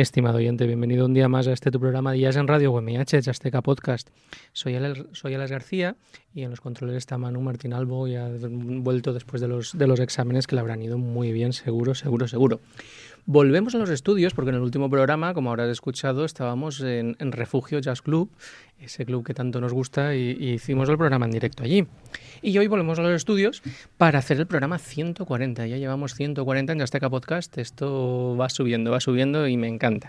Estimado oyente, bienvenido un día más a este tu programa Jazz en Radio UMH, Azteca Podcast. Soy Alex, soy Alex García y en los controles está Manu Martín Albo y ha vuelto después de los, de los exámenes que le habrán ido muy bien, seguro, seguro, seguro. Volvemos a los estudios porque en el último programa, como habrás escuchado, estábamos en, Refugio Jazz Club, ese club que tanto nos gusta, y, hicimos el programa en directo allí. Y hoy volvemos a los estudios para hacer el programa 140. Ya llevamos 140 en Azteca Podcast. Esto va subiendo, va subiendo y me encanta.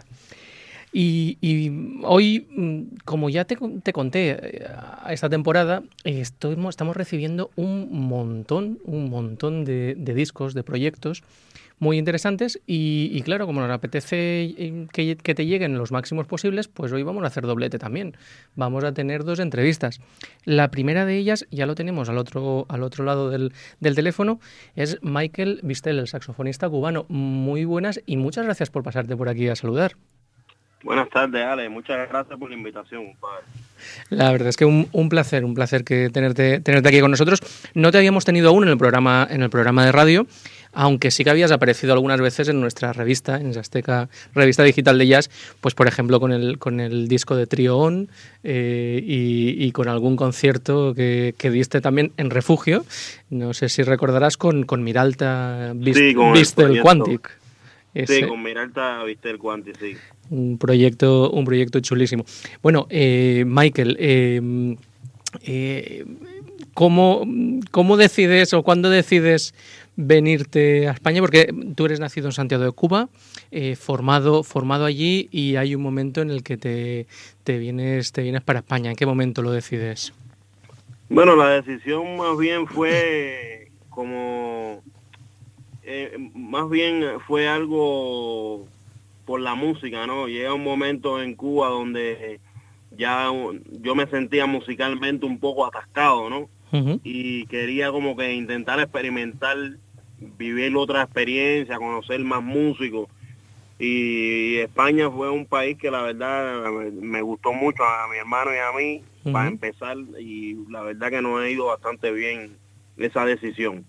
Y, hoy, mm, como ya te, conté eh, esta temporada, estamos recibiendo un montón, un montón de discos, de proyectos muy interesantes y, claro, como nos apetece eh, que, te lleguen los máximos posibles, pues hoy vamos a hacer doblete también. Vamos a tener dos entrevistas. La primera de ellas, ya lo tenemos al otro, al otro lado del, teléfono, es Michael Vistel, el saxofonista cubano. Muy buenas y muchas gracias por pasarte por aquí a saludar. Buenas tardes, Ale. Muchas gracias por la invitación, La verdad es que un, un, placer, un placer que tenerte, tenerte aquí con nosotros. No te habíamos tenido aún en el programa, en el programa de radio aunque sí que habías aparecido algunas veces en nuestra revista, en Azteca, revista digital de jazz, pues por ejemplo con el, con el disco de Trio On eh, y, con algún concierto que, diste también en Refugio, no sé si recordarás con, con Miralta Viste el Quantic. Sí, con Miralta Viste el Quantic, sí. Un proyecto, un proyecto chulísimo. Bueno, eh, Michael, eh, ¿cómo, ¿cómo decides o cuándo decides venirte a España? Porque tú eres nacido en Santiago de Cuba, eh, formado, formado allí y hay un momento en el que te, te, vienes, te vienes para España. ¿En qué momento lo decides? Bueno, la decisión más bien fue como, eh, más bien fue algo por la música, ¿no? Llega un momento en Cuba donde ya yo me sentía musicalmente un poco atascado, ¿no? y quería como que intentar experimentar, vivir otra experiencia, conocer más músicos. Y España fue un país que la verdad me gustó mucho a mi hermano y a mí para empezar y la verdad que nos ha ido bastante bien esa decisión.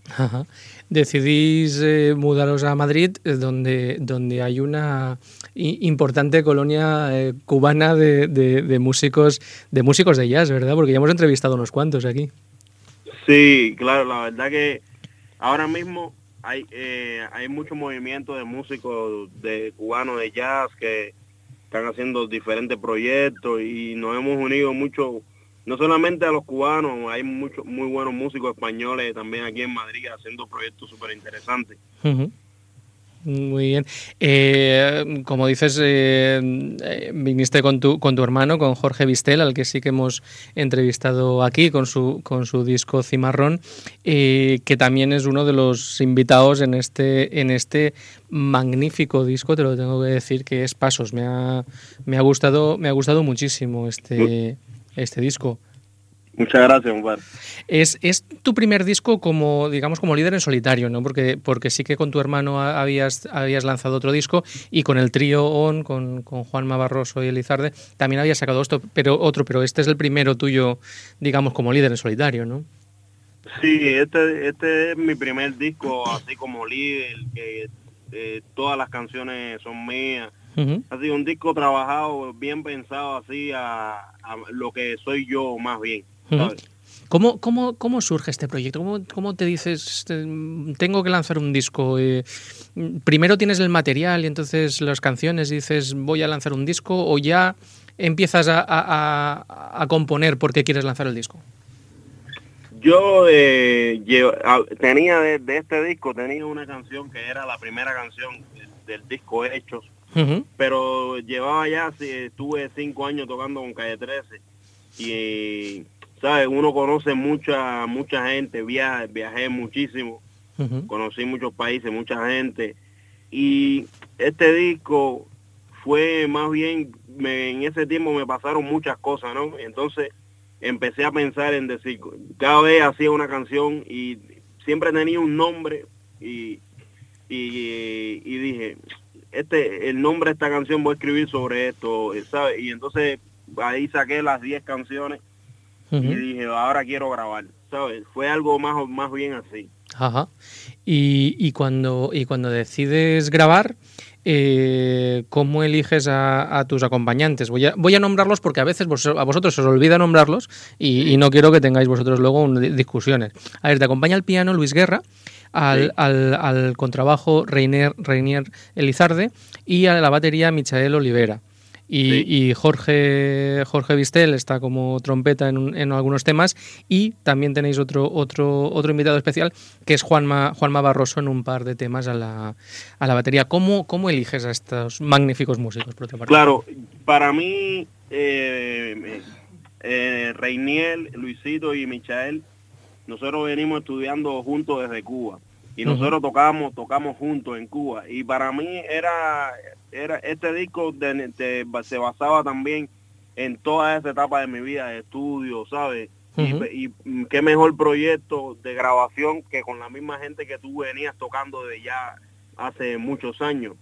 Decidís eh, mudaros a Madrid, eh, donde, donde hay una importante colonia eh, cubana de, de, músicos de músicos de jazz, ¿verdad? Porque ya hemos entrevistado unos cuantos aquí. Sí, claro, la verdad que ahora mismo hay hay mucho movimiento de músicos de cubanos de jazz que están haciendo diferentes proyectos y nos hemos unido mucho, no solamente a los cubanos, hay muchos muy buenos músicos españoles también aquí en Madrid haciendo proyectos súper interesantes. Muy bien. Eh, como dices, eh, eh, viniste con tu, con tu hermano, con Jorge Vistel, al que sí que hemos entrevistado aquí con su, con su disco Cimarrón, que también es uno de los invitados en este, en este magnífico disco, te lo tengo que decir, que es Pasos. Me ha, me ha, gustado, me ha gustado muchísimo este, este disco. Muchas gracias, Omar. Es, es tu primer disco como, digamos, como líder en solitario, ¿no? Porque, porque sí que con tu hermano habías, habías lanzado otro disco y con el trío ON, con, con Juanma Barroso y Elizarde, también habías sacado esto, pero otro, pero este es el primero tuyo, digamos, como líder en solitario, ¿no? Sí, este, este es mi primer disco así como líder, que eh, todas las canciones son mías. Ha sido un disco trabajado, bien pensado así a, a lo que soy yo más bien. ¿Cómo, cómo, cómo surge este proyecto? ¿Cómo, ¿Cómo, te dices, tengo que lanzar un disco? Eh, ¿Primero tienes el material y entonces las canciones dices, voy a lanzar un disco? ¿O ya empiezas a, a, a componer porque quieres lanzar el disco? Yo eh, tenía de, este disco, tenía una canción que era la primera canción del, disco Hechos, pero llevaba ya, estuve cinco años tocando con Calle 13 y ¿sabes? Uno conoce mucha mucha gente, viaje, viajé muchísimo, conocí muchos países, mucha gente. Y este disco fue más bien, en ese tiempo me pasaron muchas cosas, ¿no? Entonces empecé a pensar en decir, cada vez hacía una canción y siempre tenía un nombre y, y, y dije, este el nombre de esta canción voy a escribir sobre esto, ¿sabes? Y entonces ahí saqué las 10 canciones y dije, ahora quiero grabar, ¿sabes? Fue algo más, más bien así. Ajá. Y, y, cuando, y cuando decides grabar, eh, ¿cómo eliges a, tus acompañantes? Voy a, voy a nombrarlos porque a veces a vosotros os olvida nombrarlos y, no quiero que tengáis vosotros luego discusiones. A ver, te acompaña al piano Luis Guerra, al, al, al contrabajo Reinier, Reinier Elizarde y a la batería Michael Olivera. Y, Jorge, Jorge Vistel está como trompeta en, algunos temas. Y también tenéis otro, otro, otro invitado especial, que es Juanma, Juanma Barroso, en un par de temas a la, a la batería. ¿Cómo, ¿Cómo eliges a estos magníficos músicos? claro, para mí, eh, eh, Reiniel, Luisito y Michael, nosotros venimos estudiando juntos desde Cuba. Y nosotros tocamos tocamos juntos en Cuba. Y para mí era era este disco se basaba también en toda esa etapa de mi vida de estudio sabes y, qué mejor proyecto de grabación que con la misma gente que tú venías tocando de ya hace muchos años.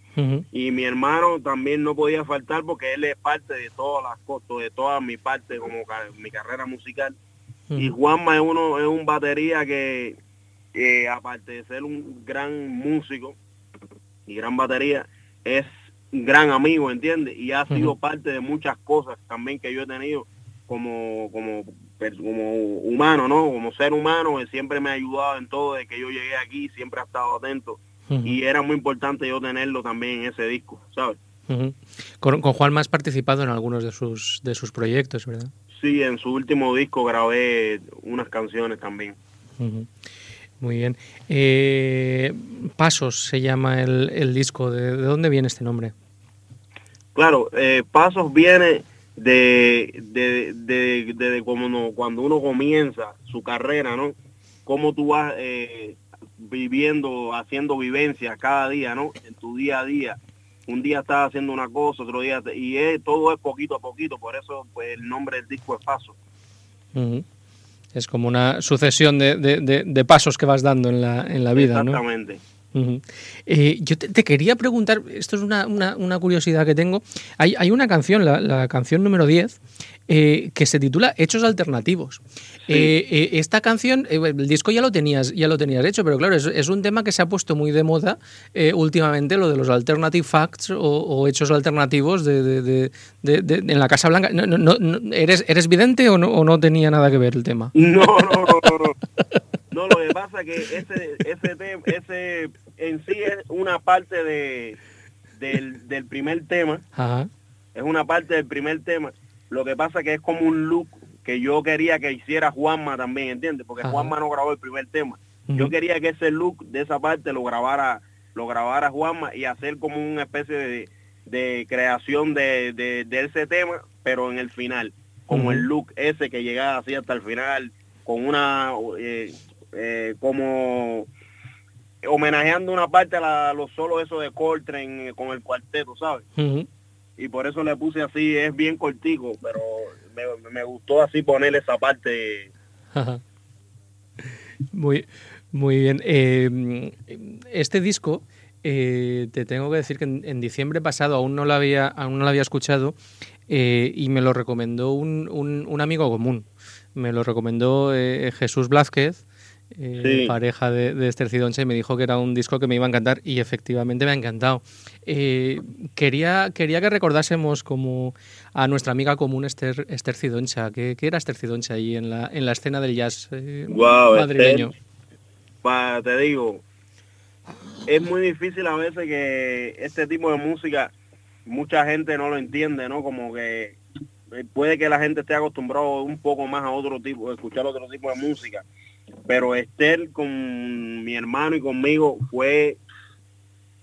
Y mi hermano también no podía faltar porque él es parte de todas las cosas de toda mi parte como mi carrera musical y Juanma es uno es un batería que aparte de ser un gran músico y gran batería, es un gran amigo, ¿entiendes? Y ha sido parte de muchas cosas también que yo he tenido como, como, como humano, ¿no? Como ser humano, él siempre me ha ayudado en todo, de que yo llegué aquí, siempre ha estado atento. Y era muy importante yo tenerlo también en ese disco, ¿sabes? con, con, Juan más participado en algunos de sus, de sus proyectos, ¿verdad? Sí, en su último disco grabé unas canciones también. Muy bien. Eh, Pasos se llama el, disco. ¿De, dónde viene este nombre? Claro, eh, Pasos viene de, de, de, cuando uno comienza su carrera, ¿no? Cómo tú vas eh, viviendo, haciendo vivencias cada día, ¿no? En tu día a día. Un día estás haciendo una cosa, otro día... y todo es poquito a poquito, por eso pues, el nombre del disco es Pasos. Es como una sucesión de, de, pasos que vas dando en la, en la vida, Exactamente. Eh, yo te, quería preguntar, esto es una, una, curiosidad que tengo. Hay, hay una canción, la, la, canción número 10, eh, que se titula Hechos Alternativos. Eh, eh, esta canción, el disco ya lo tenías, ya lo tenías hecho, pero claro, es, un tema que se ha puesto muy de moda últimamente, lo de los alternative facts o, hechos alternativos de, en la Casa Blanca. No, no, ¿eres, ¿Eres vidente o no, o no tenía nada que ver el tema? No, no, no, no. No, lo que pasa es que ese, ese, ese en sí es una parte de, del, del primer tema. Ajá. Es una parte del primer tema lo que pasa que es como un look que yo quería que hiciera Juanma también, ¿entiendes? Porque Juanma no grabó el primer tema. Yo quería que ese look de esa parte lo grabara lo grabara Juanma y hacer como una especie de, creación de, de, ese tema, pero en el final, como el look ese que llegaba así hasta el final, con una, eh, eh, como homenajeando una parte a, los solos eso de Coltrane con el cuarteto, ¿sabes? y por eso le puse así, es bien cortico, pero me, me gustó así poner esa parte. muy, muy bien. Eh, este disco, eh, te tengo que decir que en, diciembre pasado aún no lo había, aún no lo había escuchado eh, y me lo recomendó un, un, amigo común. Me lo recomendó Jesús Blázquez, pareja de, de Esther Cidoncha, y me dijo que era un disco que me iba a encantar y efectivamente me ha encantado. quería, quería que recordásemos como a nuestra amiga común Esther, Esther Cidoncha. ¿Qué, era Esther Cidoncha ahí en la, en la escena del jazz madrileño? te digo, es muy difícil a veces que este tipo de música mucha gente no lo entiende, ¿no? Como que eh, puede que la gente esté acostumbrado un poco más a otro tipo, escuchar otro tipo de música. Pero Esther con mi hermano y conmigo fue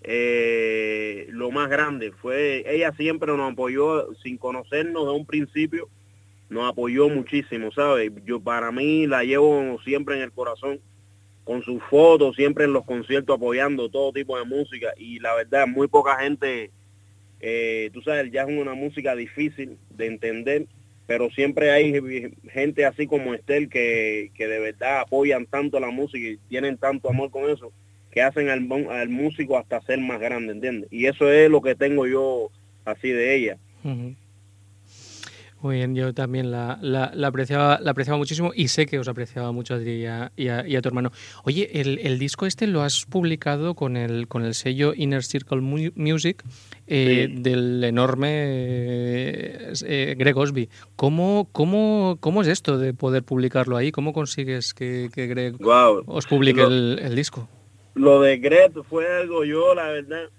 eh, lo más grande. Fue, ella siempre nos apoyó sin conocernos de un principio, nos apoyó muchísimo, ¿sabes? Yo para mí la llevo siempre en el corazón con sus fotos, siempre en los conciertos apoyando todo tipo de música y la verdad muy poca gente, eh, tú sabes, ya es una música difícil de entender, pero siempre hay gente así como Estel que, que de verdad apoyan tanto la música y tienen tanto amor con eso, que hacen al, al músico hasta ser más grande, ¿entiendes? Y eso es lo que tengo yo así de ella. Muy bien, yo también la, la, apreciaba, la apreciaba muchísimo y sé que os apreciaba mucho a ti y a, tu hermano. Oye, el, disco este lo has publicado con el, con el sello Inner Circle Music eh, del enorme eh, Greg Osby. ¿Cómo, cómo, ¿Cómo es esto de poder publicarlo ahí? ¿Cómo consigues que, Greg os publique el, el disco? Lo de Greg fue algo yo, la verdad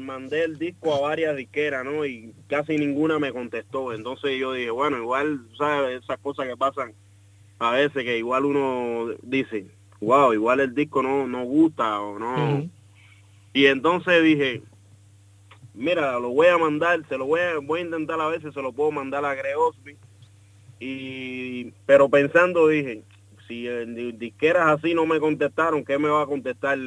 mandé el disco a varias disqueras, ¿no? Y casi ninguna me contestó. Entonces yo dije, bueno, igual, ¿sabes? Esas cosas que pasan a veces que igual uno dice, wow, igual el disco no, no gusta o no. Y entonces dije, mira, lo voy a mandar, se lo voy a, voy a intentar a veces, se lo puedo mandar a Greosby. Y, pero pensando dije, si disqueras así no me contestaron, ¿qué me va a contestar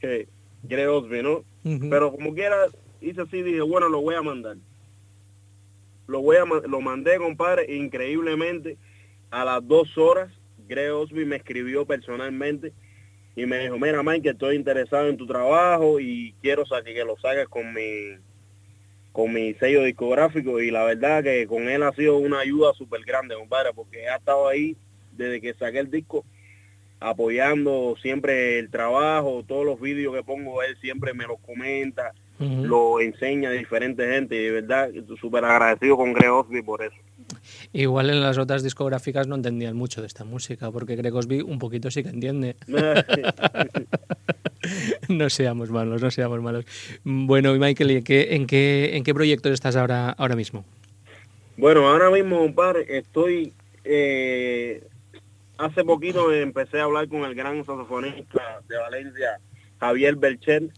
que Greosby, no? Pero como quiera, hice así, dije, bueno, lo voy a mandar. Lo voy a lo mandé, compadre, increíblemente. A las dos horas, Greg Osby me escribió personalmente y me dijo, mira, Mike, estoy interesado en tu trabajo y quiero que lo saques con mi con mi sello discográfico y la verdad que con él ha sido una ayuda súper grande, compadre, porque ha estado ahí desde que saqué el disco apoyando siempre el trabajo, todos los vídeos que pongo, él siempre me los comenta, lo enseña a diferentes gente y de verdad súper agradecido con Greg Osby por eso. Igual en las otras discográficas no entendían mucho de esta música, porque Greg Osby un poquito sí que entiende. no seamos malos, no seamos malos. Bueno, y Michael, ¿en qué, en qué, en qué proyectos estás ahora, ahora mismo? Bueno, ahora mismo, compadre, estoy eh, hace poquito empecé a hablar con el gran saxofonista de Valencia, Javier Belcher.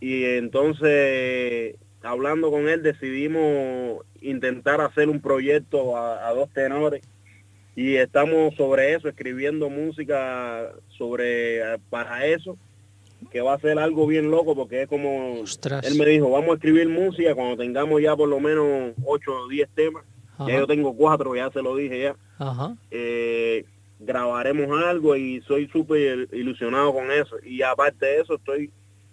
Y entonces, hablando con él, decidimos intentar hacer un proyecto a, dos tenores. Y estamos sobre eso, escribiendo música sobre para eso, que va a ser algo bien loco, porque es como, él me dijo, vamos a escribir música cuando tengamos ya por lo menos 8 o 10 temas. Ya yo tengo cuatro, ya se lo dije ya. Ajá. Eh, grabaremos algo y soy súper ilusionado con eso. Y aparte de eso, estoy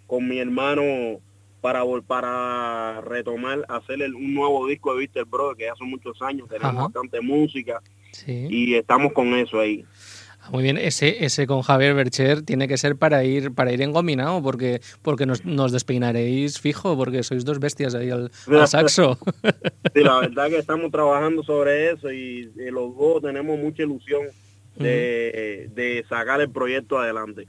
con mi hermano para para retomar, hacer un nuevo disco de Víctor Bro, que hace muchos años, tenemos bastante música y estamos con eso ahí. Ah, muy bien, ese, ese con Javier Bercher tiene que ser para ir para ir engominado, porque, porque nos, nos despeinaréis fijo, porque sois dos bestias ahí al, saxo. Sí, la verdad que estamos trabajando sobre eso y los dos tenemos mucha ilusión de, sacar el proyecto adelante.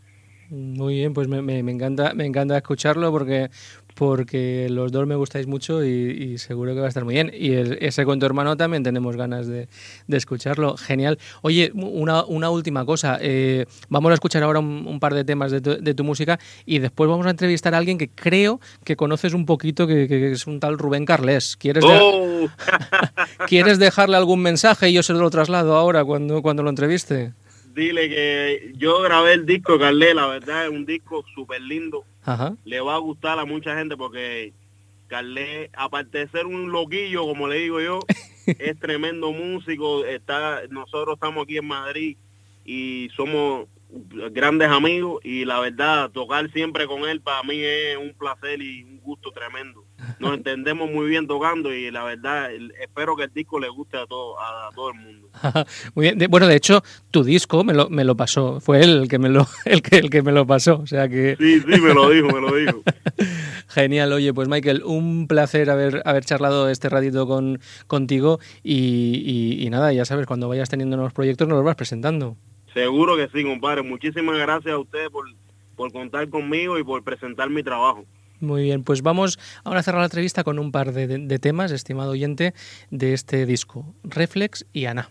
Muy bien, pues me, me, encanta, me encanta escucharlo porque porque los dos me gustáis mucho y, seguro que va a estar muy bien. Y ese con tu hermano también tenemos ganas de, escucharlo. Genial. Oye, una, una última cosa. Eh, vamos a escuchar ahora un, par de temas de tu, música y después vamos a entrevistar a alguien que creo que conoces un poquito, que, es un tal Rubén Carles. ¿Quieres, oh. ¿Quieres dejarle algún mensaje y yo se lo traslado ahora cuando, cuando lo entreviste? Dile que yo grabé el disco Carles, la verdad es un disco súper lindo le va a gustar a mucha gente porque Carlé, aparte de ser un loquillo, como le digo yo, es tremendo músico. Está, nosotros estamos aquí en Madrid y somos grandes amigos y la verdad tocar siempre con él para mí es un placer y un gusto tremendo. Nos entendemos muy bien tocando y la verdad espero que el disco le guste a todo a, todo el mundo. muy bien. bueno, de hecho tu disco me lo, me lo pasó, fue él el que me lo el que el que me lo pasó, o sea que Sí, sí, me lo dijo, me lo dijo. Genial, oye, pues Michael, un placer haber haber charlado este ratito con contigo y, y nada, ya sabes, cuando vayas teniendo nuevos proyectos nos los vas presentando. Seguro que sí, compadre. Muchísimas gracias a ustedes por, por contar conmigo y por presentar mi trabajo. Muy bien, pues vamos ahora a cerrar la entrevista con un par de, temas, estimado oyente, de este disco, Reflex y Ana.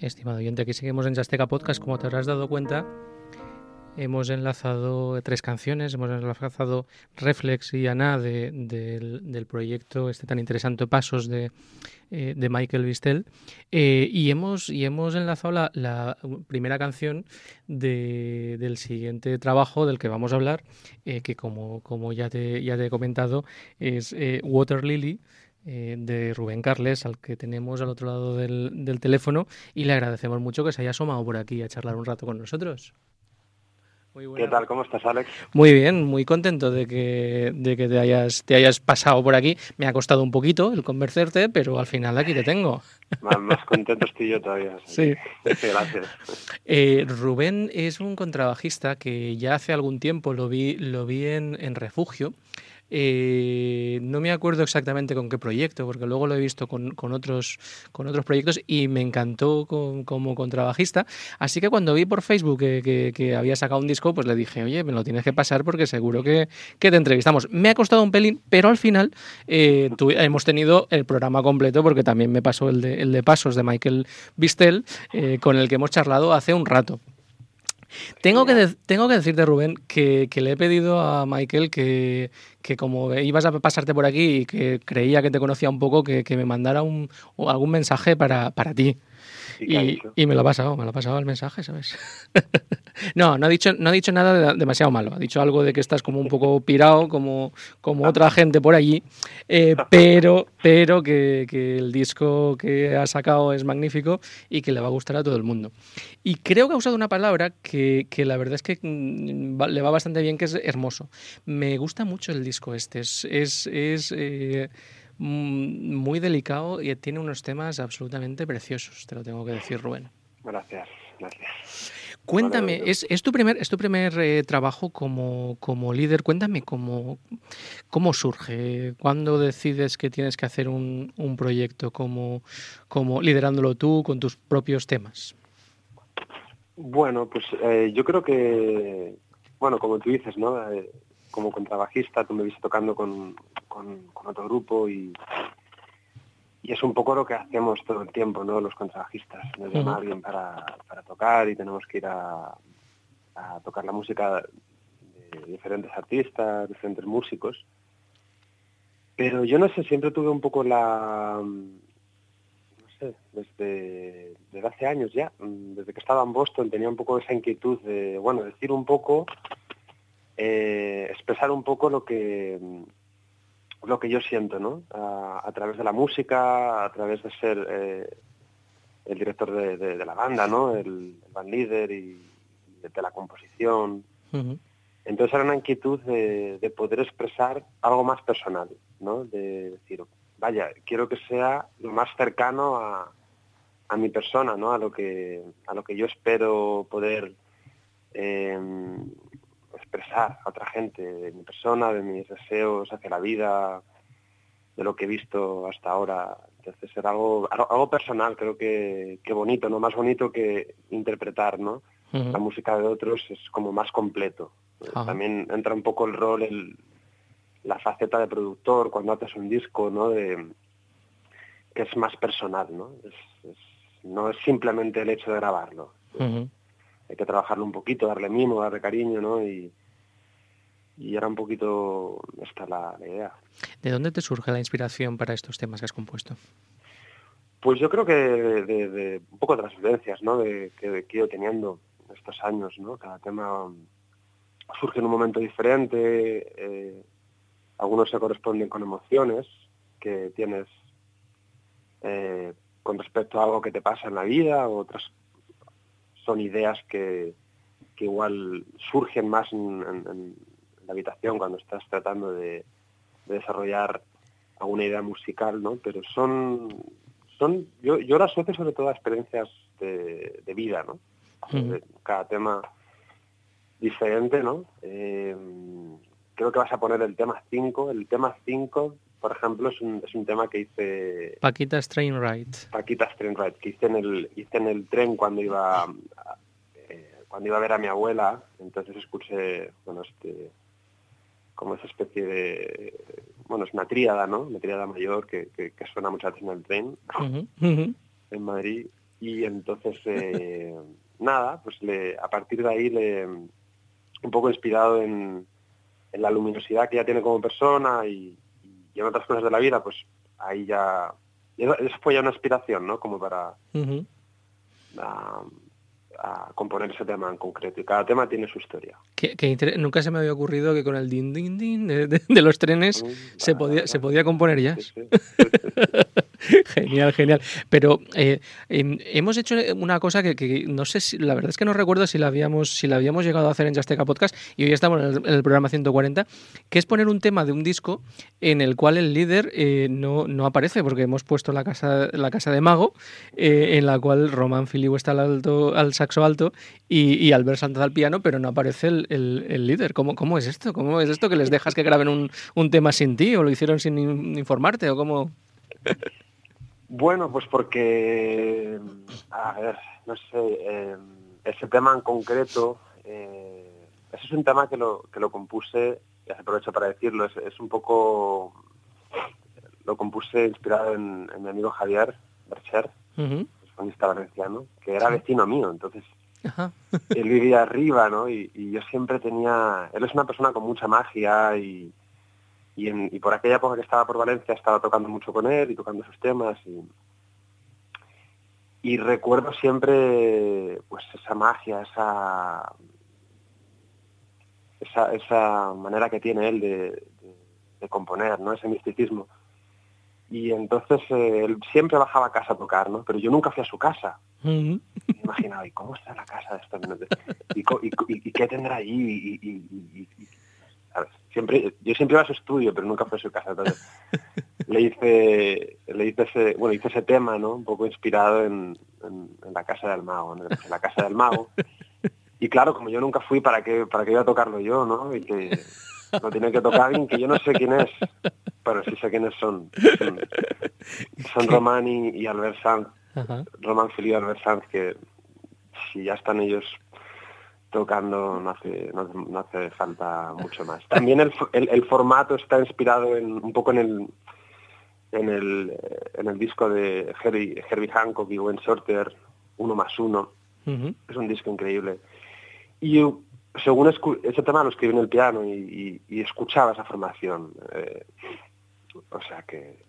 Estimado oyente, aquí seguimos en Jasteca Podcast, como te habrás dado cuenta. Hemos enlazado tres canciones, hemos enlazado Reflex y Ana del, proyecto este tan interesante Pasos de, eh, Michael Bistel eh, y, hemos, y hemos enlazado la, primera canción del siguiente trabajo del que vamos a hablar, eh, que como, como ya, te, ya te he comentado es Water Lily de Rubén Carles, al que tenemos al otro lado del, del teléfono, y le agradecemos mucho que se haya asomado por aquí a charlar un rato con nosotros. ¿Qué tal? ¿Cómo estás, Alex? Muy bien, muy contento de que, de que te, hayas, te hayas pasado por aquí. Me ha costado un poquito el convencerte, pero al final aquí te tengo. Más, contento estoy yo todavía. Sí. gracias. Eh, Rubén es un contrabajista que ya hace algún tiempo lo vi, lo vi en, en Refugio eh, no me acuerdo exactamente con qué proyecto, porque luego lo he visto con, otros, proyectos y me encantó como contrabajista. Así que cuando vi por Facebook que, había sacado un disco, pues le dije, oye, me lo tienes que pasar porque seguro que, te entrevistamos. Me ha costado un pelín, pero al final eh, hemos tenido el programa completo porque también me pasó el de, el de Pasos de Michael Bistel, eh, con el que hemos charlado hace un rato. Tengo que, tengo que decirte, Rubén, que, le he pedido a Michael que, como ibas a pasarte por aquí y que creía que te conocía un poco, que, me mandara un, algún mensaje para, para ti. Y, me lo ha pasado, me lo ha pasado el mensaje, ¿sabes? no, no ha dicho, no ha dicho nada demasiado malo. Ha dicho algo de que estás como un poco pirado, como, como otra gente por allí, eh, pero, pero que, el disco que ha sacado es magnífico y que le va a gustar a todo el mundo. Y creo que ha usado una palabra que, la verdad es que mm, le va bastante bien, que es hermoso. Me gusta mucho el disco este. Es, es, eh, Mm, muy delicado y tiene unos temas absolutamente preciosos, te lo tengo que decir, Rubén. Gracias, gracias. Cuéntame, es, es, tu primer, es tu primer eh, trabajo como, como, líder. Cuéntame cómo, cómo surge, cuándo decides que tienes que hacer un, un proyecto como, como liderándolo tú con tus propios temas. Bueno, pues eh, yo creo que, bueno, como tú dices, ¿no? Eh, como contrabajista, tú me viste tocando con, otro grupo y, y es un poco lo que hacemos todo el tiempo, ¿no? Los contrabajistas. Nos llama alguien para, tocar y tenemos que ir a, tocar la música de diferentes artistas, diferentes músicos. Pero yo no sé, siempre tuve un poco la, no sé, desde, desde hace años ya, desde que estaba en Boston tenía un poco esa inquietud de, bueno, decir un poco eh, expresar un poco lo que lo que yo siento, ¿no? A, través de la música, a través de ser eh, el director de, la banda, ¿no? El, band líder y de, la composición. Entonces era una inquietud de, poder expresar algo más personal, ¿no? De decir, vaya, quiero que sea lo más cercano a, a mi persona, ¿no? A lo que a lo que yo espero poder eh, expresar a otra gente de mi persona, de mis deseos hacia la vida, de lo que he visto hasta ahora. Entonces era algo, algo personal, creo que, bonito, ¿no? Más bonito que interpretar, ¿no? La música de otros es como más completo. También entra un poco el rol, el, la faceta de productor cuando haces un disco, ¿no? De, que es más personal, ¿no? no es simplemente el hecho de grabarlo hay que trabajarlo un poquito, darle mimo, darle cariño, ¿no? Y, y era un poquito esta la, idea. ¿De dónde te surge la inspiración para estos temas que has compuesto? Pues yo creo que de, un poco de las vivencias, ¿no? De, que, he ido teniendo estos años, ¿no? Cada tema surge en un momento diferente, eh, algunos se corresponden con emociones que tienes eh, con respecto a algo que te pasa en la vida, otras son ideas que, igual surgen más en, la habitación cuando estás tratando de, desarrollar alguna idea musical, ¿no? Pero son, son yo, yo las asocio sobre todo a experiencias de, vida, ¿no? Cada tema diferente, ¿no? Eh, creo que vas a poner el tema 5. El tema 5 por ejemplo, es un, es un tema que hice... Paquita Train Ride. Paquita Train Ride, que hice en el, hice en el tren cuando iba, eh, cuando iba a ver a mi abuela, entonces escuché, bueno, este, como esa especie de, bueno, es una tríada, ¿no? Una tríada mayor que, que, suena muchas veces en el tren, en Madrid. Y entonces, eh, nada, pues le, a partir de ahí le, un poco inspirado en, en la luminosidad que ya tiene como persona y, y en otras cosas de la vida, pues ahí ya... Eso fue ya una inspiración, ¿no? Como para... Ujú. a- a componer ese tema en concreto y cada tema tiene su historia. Que- nunca se me había ocurrido que con el din din din de, de- de los trenes Mm, se podía, se podía componer ya. Sí, sí. Genial, genial. Pero eh, em, hemos hecho una cosa que, que no sé si, la verdad es que no recuerdo si la habíamos, si la habíamos llegado a hacer en Jasteca Podcast y hoy estamos en el, en el programa 140, que es poner un tema de un disco en el cual el líder eh, no, no aparece, porque hemos puesto la casa, la casa de Mago, eh, en la cual Román Filiu está al, alto, al saxo alto y, y Albert Santos al piano, pero no aparece el, el- el líder. ¿Cómo, ¿Cómo es esto? ¿Cómo es esto que les dejas que graben un, un tema sin ti o lo hicieron sin in- informarte o cómo? Bueno, pues porque, a ver, no sé, eh, ese tema en concreto, eh, ese es un tema que lo, que lo compuse, y aprovecho para decirlo, es, es un poco, lo compuse inspirado en, en mi amigo Javier Bercher, Ujú. sonista valenciano, que era vecino mío, entonces Ajá. él vivía arriba, ¿no? Y, y yo siempre tenía... Él es una persona con mucha magia y, y, en- y por aquella época que estaba por Valencia estaba tocando mucho con él y tocando sus temas y, y recuerdo siempre pues esa magia, esa, esa, esa manera que tiene él de, de- de componer, ¿no? Ese misticismo. Y entonces eh, él siempre bajaba a casa a tocar, ¿no? Pero yo nunca fui a su casa Ujú. me imaginaba, ¿y cómo está la casa de estos? ¿Y, y, y- y qué tendrá allí? Y- ¿sabes? Siempre, yo siempre iba a su estudio, pero nunca fue a su casa. Entonces, le hice, le hice ese, bueno, hice ese tema, ¿no? Un poco inspirado en, en- en la casa del mago, ¿no? En la casa del mago. Y claro, como yo nunca fui, ¿para qué, para qué iba a tocarlo yo, no? Y que lo tiene que tocar alguien que yo no sé quién es, pero sí sé quiénes son. Son, son Román y, y Albert Sanz. Román Felipe y Albert Sanz, que si ya están ellos tocando no hace, no, hace- no hace falta mucho más. También el, el, el formato está inspirado en, un poco en el en el, en el disco de Herbie, Herbie Hancock y Wayne Shorter, Uno más Uno. Es un disco increíble. Y yo, según ese tema lo escribí en el piano y, y- y escuchaba esa formación. eh, o sea que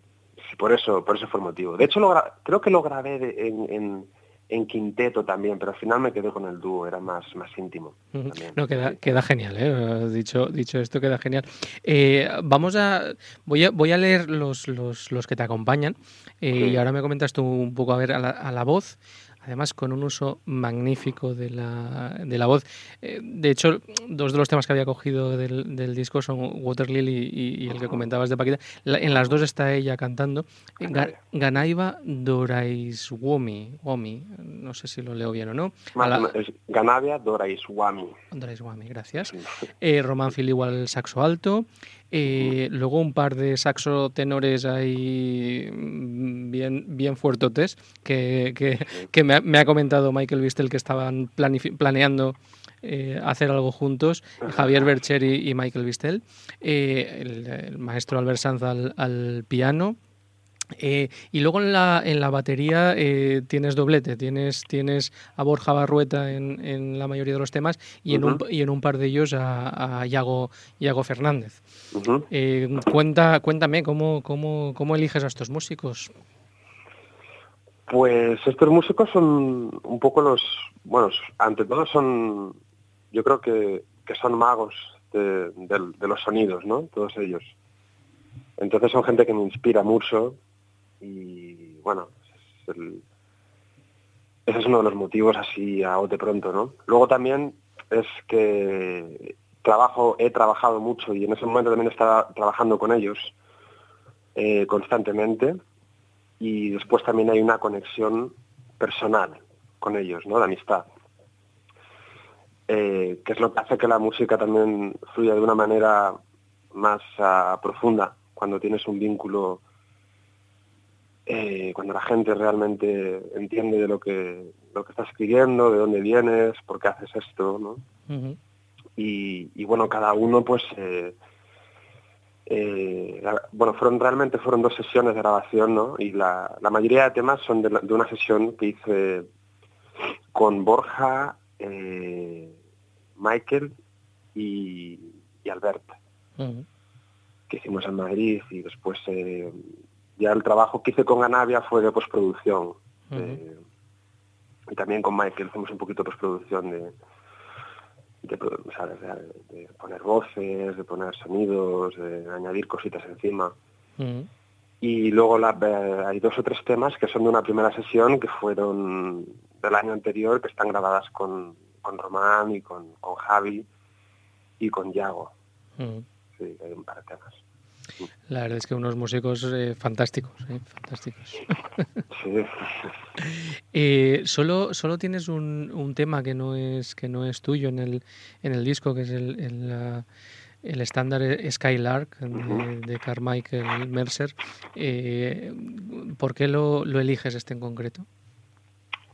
por eso por eso fue el motivo. De hecho, lo creo que lo grabé de- en, en- en quinteto también, pero al final me quedé con el dúo, era más, más íntimo. También. No, queda, queda genial, ¿eh? Dicho, dicho esto, queda genial. Eh, vamos a voy, a. voy a leer los, los, los que te acompañan eh, Sí. y ahora me comentas tú un poco a ver a la, a la voz. Además, con un uso magnífico de la, de la voz. Eh, de hecho, dos de los temas que había cogido del, del disco son Water Lily y, y el que comentabas de Paquita. La- en las dos está ella cantando. Eh, Ga- Ganaiva Doraiswami. Wami, no sé si lo leo bien o no. La- o menos, es Ganavia Dora Iswami. Doraiswami, gracias. Eh, Román Fil igual saxo alto. Eh, luego un par de saxo tenores ahí mm, bien, bien fuertotes que, que, que me, ha, me ha comentado Michael Bistel que estaban planeando eh, hacer algo juntos, Javier Bercher y, y Michael Bistel. Eh, el, el maestro Albert Sanz al, al piano. Eh, y luego en la, en la batería eh, tienes doblete, tienes, tienes a Borja Barrueta en, en la mayoría de los temas y, en, un, y en un par de ellos a, a Iago, Iago Fernández. Eh, cuenta, cuéntame, ¿cómo, cómo, ¿cómo eliges a estos músicos? Pues estos músicos son un poco los, bueno, ante todo son, yo creo que, que son magos de, de los sonidos, ¿no? Todos ellos. Entonces son gente que me inspira mucho y bueno, es ese es uno de los motivos así a bote pronto, ¿no? Luego también es que trabajo, he trabajado mucho y en ese momento también estaba trabajando con ellos eh, constantemente y después también hay una conexión personal con ellos, ¿no? De amistad. Eh, que es lo que hace que la música también fluya de una manera más ah, profunda cuando tienes un vínculo, eh, cuando la gente realmente entiende de lo que, lo que estás escribiendo, de dónde vienes, por qué haces esto, ¿no? Y, y bueno, cada uno pues eh, eh, bueno, fueron realmente fueron dos sesiones de grabación, ¿no? Y la, mayoría de temas son de, una sesión que hice con Borja, eh, Michael y, Albert, que hicimos en Madrid y después eh, ya el trabajo que hice con Anavia fue de postproducción. y también con Michael hicimos un poquito de postproducción de, de, poner voces, de poner sonidos, de añadir cositas encima. Y luego hay dos o tres temas que son de una primera sesión que fueron del año anterior, que están grabadas con, con Román y con, con Javi y con Yago. Mm. Sí, hay un par de temas. La verdad es que unos músicos eh, fantásticos, eh, fantásticos. Eh, solo, solo tienes un, un, tema que no es que no es tuyo en el, en el disco, que es el, el, el estándar Skylark de, Carmichael Mercer. ¿Por qué lo, lo, eliges este en concreto?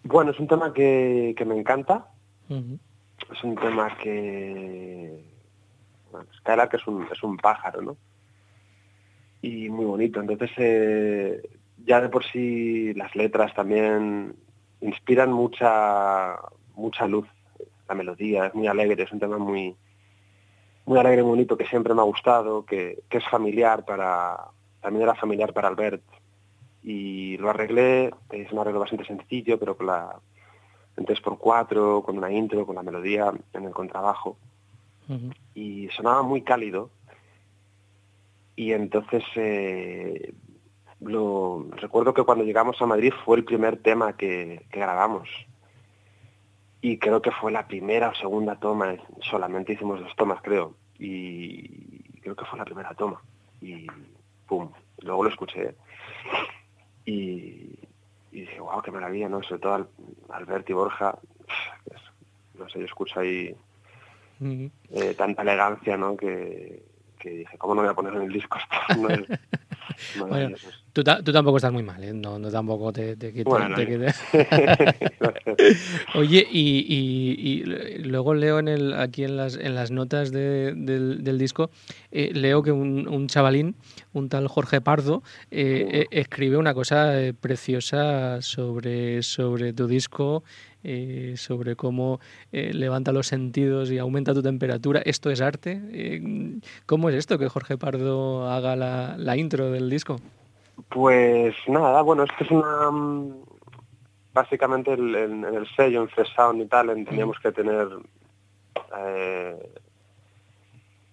Bueno, es un tema que, que me encanta. Es un tema que... Bueno, Skylark es un, es un pájaro, ¿no? Y muy bonito. Entonces, eh, ya de por sí las letras también inspiran mucha mucha luz. La melodía es muy alegre, es un tema muy muy alegre y bonito que siempre me ha gustado, que, es familiar para, también era familiar para Albert. Y lo arreglé, es un arreglo bastante sencillo, pero con la en 3x4, con una intro, con la melodía en el contrabajo. Y sonaba muy cálido, y entonces eh, lo, recuerdo que cuando llegamos a Madrid fue el primer tema que, grabamos. Y creo que fue la primera o segunda toma, solamente hicimos dos tomas creo. Y creo que fue la primera toma. Y pum, luego lo escuché. Y, dije, wow, qué maravilla, ¿no? Sobre todo Albert y Borja, no sé, yo escucho ahí eh, tanta elegancia, ¿no? Que, que dije, ¿cómo no voy a poner en el disco tú, tampoco estás muy mal, ¿eh? no, tampoco te, te, Oye, y, luego leo en el, aquí en las, en las notas del, disco, eh, leo que un, chavalín, un tal Jorge Pardo, eh, escribe una cosa preciosa sobre, sobre tu disco eh, sobre cómo eh, levanta los sentidos y aumenta tu temperatura. ¿Esto es arte? Eh, ¿Cómo es esto que Jorge Pardo haga la, intro del disco? Pues nada, bueno, esto es una... Mm, básicamente el, el, sello, en Fresh Sound y tal, teníamos que tener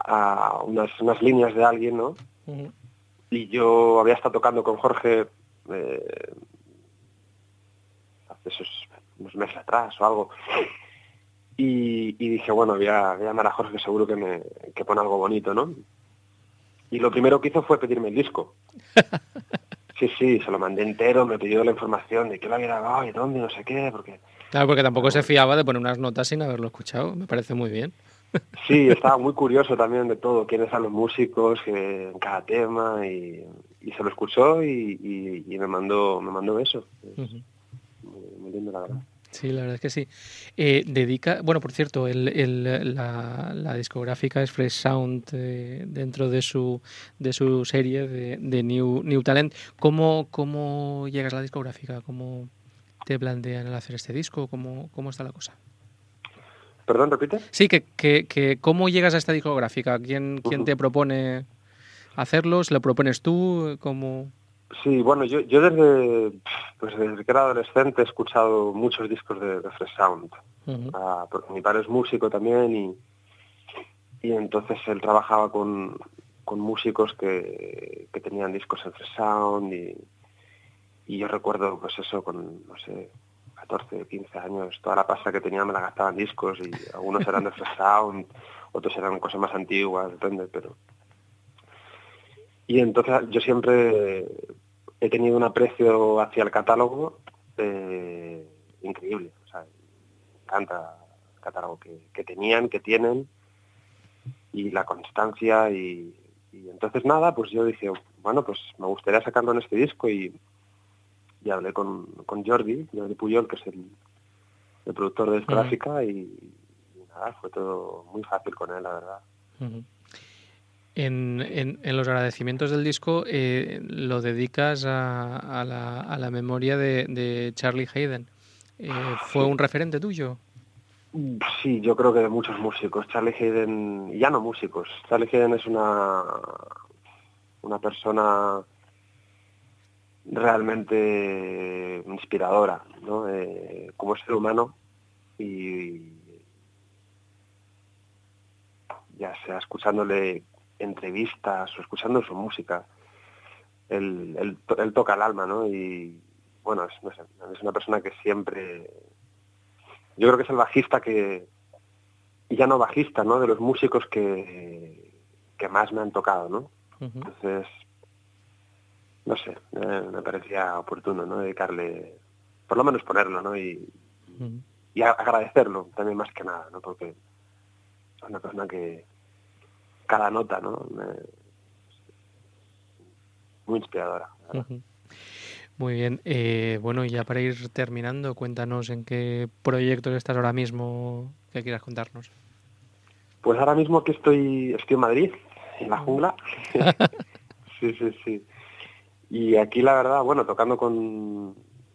a unas, unas líneas de alguien, ¿no? Y yo había estado tocando con Jorge hace esos unos meses atrás o algo. Y, dije, bueno, voy a, llamar a Jorge que seguro que me que pone algo bonito, ¿no? Y lo primero que hizo fue pedirme el disco. Sí, sí, se lo mandé entero, me pidió la información de qué lo había grabado y dónde, no sé qué, porque... Claro, porque tampoco se fiaba de poner unas notas sin haberlo escuchado, me parece muy bien. Sí, estaba muy curioso también de todo, quiénes eran los músicos en cada tema y, se lo escuchó y, me mandó me mandó eso. muy lindo, la verdad. Sí, la verdad es que sí. Eh, dedica, bueno, por cierto, el, la, discográfica es Fresh Sound eh, dentro de su, de su serie de, New, New Talent. ¿Cómo, ¿Cómo llegas a la discográfica? ¿Cómo te plantean el hacer este disco? ¿Cómo, cómo está la cosa? ¿Perdón, repite? Sí, que, que, que ¿cómo llegas a esta discográfica? ¿Quién, quién te propone hacerlos? ¿Lo propones tú? ¿Cómo...? Sí, bueno, yo, yo desde, pues desde que era adolescente he escuchado muchos discos de, Fresh Sound, ah, porque mi padre es músico también y, y entonces él trabajaba con, con músicos que, que, tenían discos en Fresh Sound y, y yo recuerdo pues eso con, no sé, 14, 15 años, toda la pasta que tenía me la gastaban discos y algunos eran de Fresh Sound, otros eran cosas más antiguas, depende, pero... Y entonces yo siempre he tenido un aprecio hacia el catálogo eh, increíble. O sea, me encanta el catálogo que, tenían, que tienen, y la constancia. Y, entonces nada, pues yo dije, bueno, pues me gustaría sacarlo en este disco y, y hablé con, con Jordi, Jordi Puyol, que es el, productor de discográfica, y, nada, fue todo muy fácil con él, la verdad. En, en, los agradecimientos del disco eh, lo dedicas a, la, a, la, memoria de, Charlie Hayden. Eh, ¿Fue un referente tuyo? Sí, yo creo que de muchos músicos. Charlie Hayden, ya no músicos, Charlie Hayden es una, una persona realmente inspiradora, ¿no? Eh, como ser humano y ya sea escuchándole entrevistas o escuchando su música, él, toca el alma, ¿no? Y bueno, es, es, una persona que siempre, yo creo que es el bajista que, ya no bajista, ¿no? De los músicos que, que más me han tocado, ¿no? Entonces, no sé, me parecía oportuno, ¿no? Dedicarle, por lo menos ponerlo, ¿no? Y, y agradecerlo también más que nada, ¿no? Porque es una persona que cada nota, ¿no? muy inspiradora. Muy bien. Eh, bueno, ya para ir terminando, cuéntanos en qué proyectos estás ahora mismo que quieras contarnos. Pues ahora mismo que estoy, estoy en Madrid, en la jungla. sí, sí, sí. Y aquí la verdad, bueno, tocando con,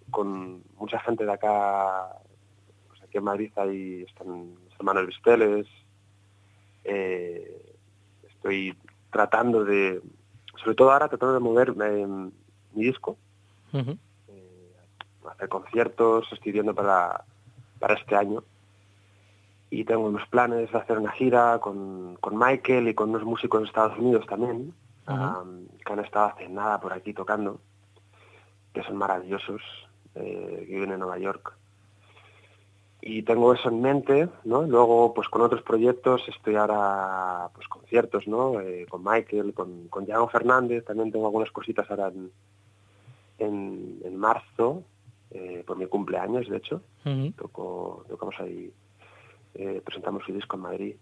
con mucha gente de acá, pues aquí en Madrid hay están los hermanos Visteles, eh, estoy tratando de, sobre todo ahora tratando de mover eh, mi disco, eh, hacer conciertos, estoy viendo para, para este año. Y tengo unos planes de hacer una gira con, con Michael y con unos músicos de Estados Unidos también, que han estado hace nada por aquí tocando, que son maravillosos, eh, que viven en Nueva York y tengo eso en mente, ¿no? Luego, pues con otros proyectos estoy ahora, pues conciertos, ¿no? Eh, con Michael, con, con Fernández, también tengo algunas cositas ahora en, en, marzo, eh, por mi cumpleaños, de hecho. Toco, tocamos ahí, eh, presentamos su disco en Madrid.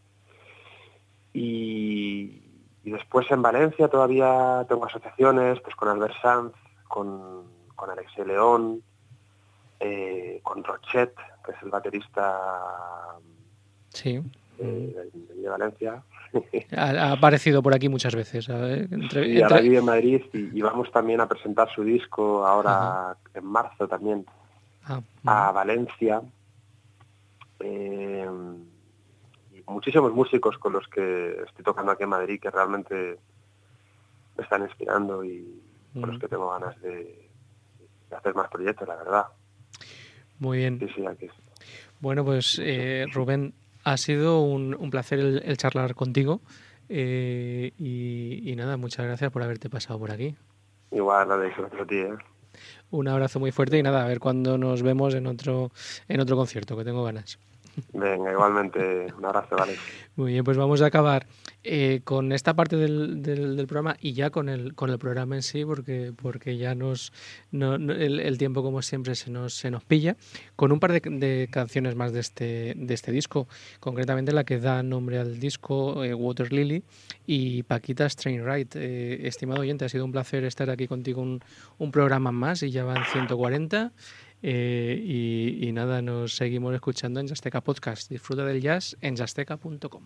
Y, y, después en Valencia todavía tengo asociaciones, pues con Albert Sanz, con, con Alexei León, con Rochet, que es el baterista sí. de, Valencia. Ha, aparecido por aquí muchas veces. y ahora vive en Madrid y, vamos también a presentar su disco ahora en marzo también ah, a Valencia. Eh, muchísimos músicos con los que estoy tocando aquí en Madrid que realmente me están inspirando y con los que tengo ganas de hacer más proyectos, la verdad. Muy bien. Bueno, pues eh, Rubén, ha sido un, placer el, charlar contigo eh, y, nada, muchas gracias por haberte pasado por aquí. Igual, nada, gracias a ti. ¿eh? Un abrazo muy fuerte y nada, a ver cuándo nos vemos en otro, en otro concierto, que tengo ganas. Venga, igualmente, un abrazo, vale. Muy bien, pues vamos a acabar eh, con esta parte del, del, programa y ya con el, con el programa en sí, porque, porque ya nos el, tiempo, como siempre, se nos, se nos pilla, con un par de, canciones más de este, de este disco, concretamente la que da nombre al disco, eh, Water Lily, y Paquita Train Ride. Eh, estimado oyente, ha sido un placer estar aquí contigo un, un programa más y ya van 140. Eh, y, nada, nos seguimos escuchando en Jasteca Podcast. Disfruta del jazz en jasteca.com.